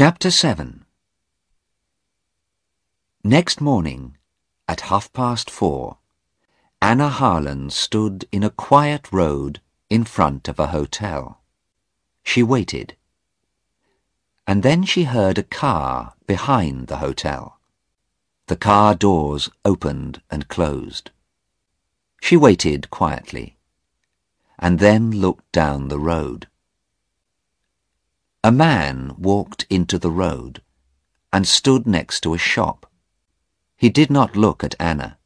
Chapter 7 Next morning, at half past four, Anna Harland stood in a quiet road in front of a hotel. She waited. And then she heard a car behind the hotel. The car doors opened and closed. She waited quietly, and then looked down the road. A man walked into the road and stood next to a shop. He did not look at Anna,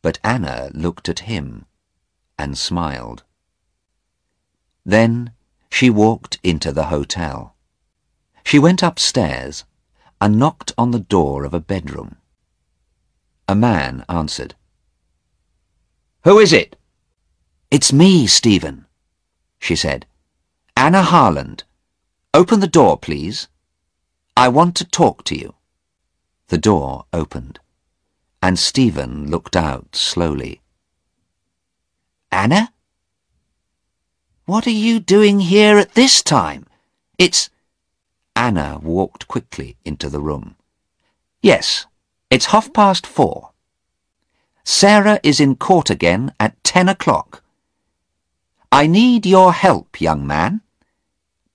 but Anna looked at him and smiled. Then she walked into the hotel. She went upstairs and knocked on the door of a bedroom. A man answered. Who is it? It's me, Stephen, she said. Anna Harland. Open the door, please. I want to talk to you. The door opened, and Stephen looked out slowly. Anna? What are you doing here at this time? It's... Anna walked quickly into the room. Yes, it's half past four. Sarah is in court again at ten o'clock. I need your help, young man.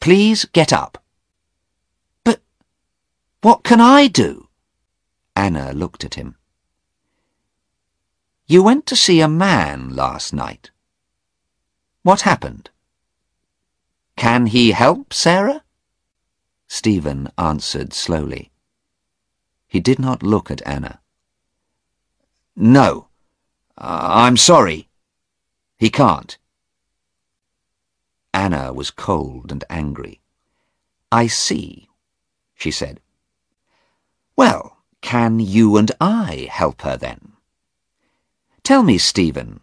Please get up. But what can I do? Anna looked at him. You went to see a man last night. What happened? Can he help Sarah? Stephen answered slowly. He did not look at Anna. No. I'm sorry. He can't. Anna was cold and angry. I see, she said. Well, can you and I help her then? Tell me, Stephen,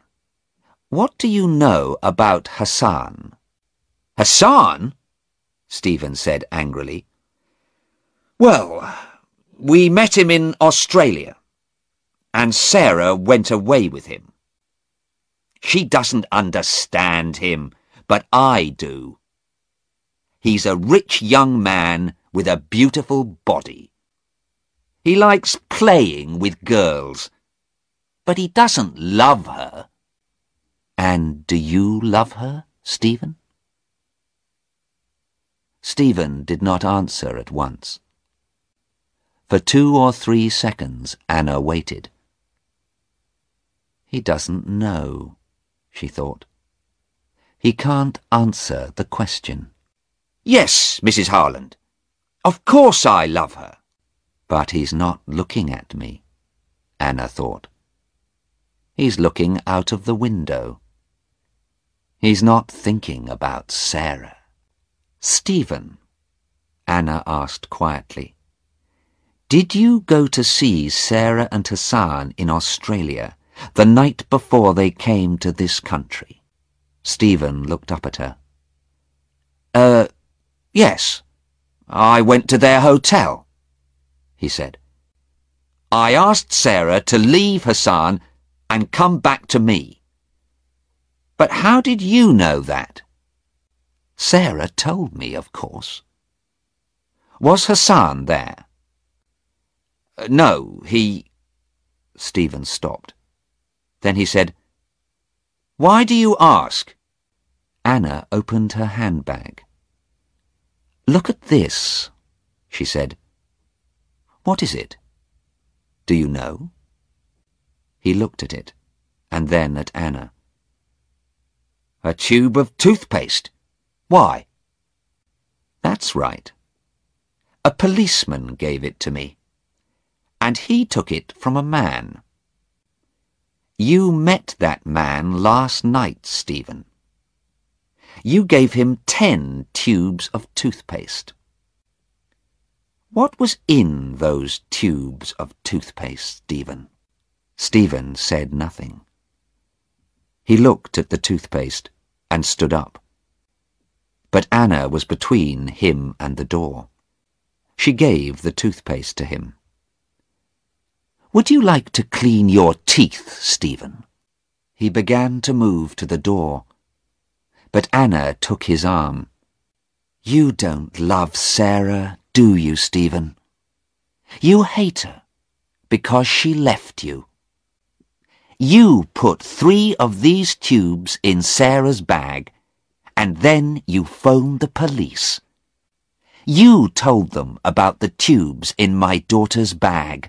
what do you know about Hassan? Hassan? Stephen said angrily. Well, we met him in Australia, and Sarah went away with him. She doesn't understand him, but I do. He's a rich young man with a beautiful body. He likes playing with girls, but he doesn't love her. And do you love her, Stephen? Stephen did not answer at once. For two or three seconds Anna waited. He doesn't know, she thought. He can't answer the question. Yes, Mrs. Harland. Of course I love her. But he's not looking at me, Anna thought. He's looking out of the window. He's not thinking about Sarah. Stephen, Anna asked quietly, did you go to see Sarah and Hassan in Australia the night before they came to this country? Stephen looked up at her. Er, uh, yes. I went to their hotel, he said. I asked Sarah to leave Hassan and come back to me. But how did you know that? Sarah told me, of course. Was Hassan there? Uh, no, he... Stephen stopped. Then he said, why do you ask? Anna opened her handbag. Look at this, she said. What is it? Do you know? He looked at it, and then at Anna. A tube of toothpaste. Why? That's right. A policeman gave it to me, and he took it from a man. You met that man last night, Stephen. You gave him ten tubes of toothpaste. What was in those tubes of toothpaste, Stephen? Stephen said nothing. He looked at the toothpaste and stood up. But Anna was between him and the door. She gave the toothpaste to him. Would you like to clean your teeth, Stephen? He began to move to the door, but Anna took his arm. You don't love Sarah, do you, Stephen? You hate her because she left you. You put three of these tubes in Sarah's bag, and then you phoned the police. You told them about the tubes in my daughter's bag.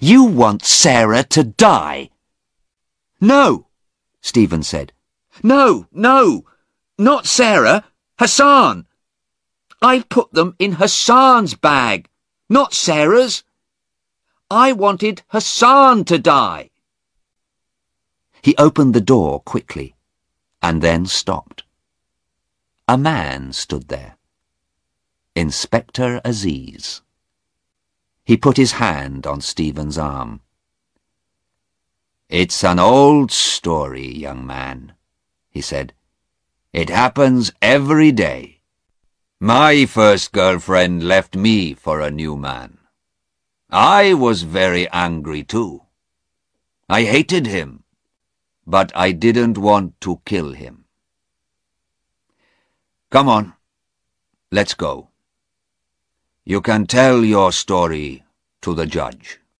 You want Sarah to die. No, Stephen said. No, no, not Sarah, Hassan. I put them in Hassan's bag, not Sarah's. I wanted Hassan to die. He opened the door quickly and then stopped. A man stood there. Inspector Aziz. He put his hand on Stephen's arm. It's an old story, young man, he said. It happens every day. My first girlfriend left me for a new man. I was very angry too. I hated him, but I didn't want to kill him. Come on, let's go. You can tell your story to the judge.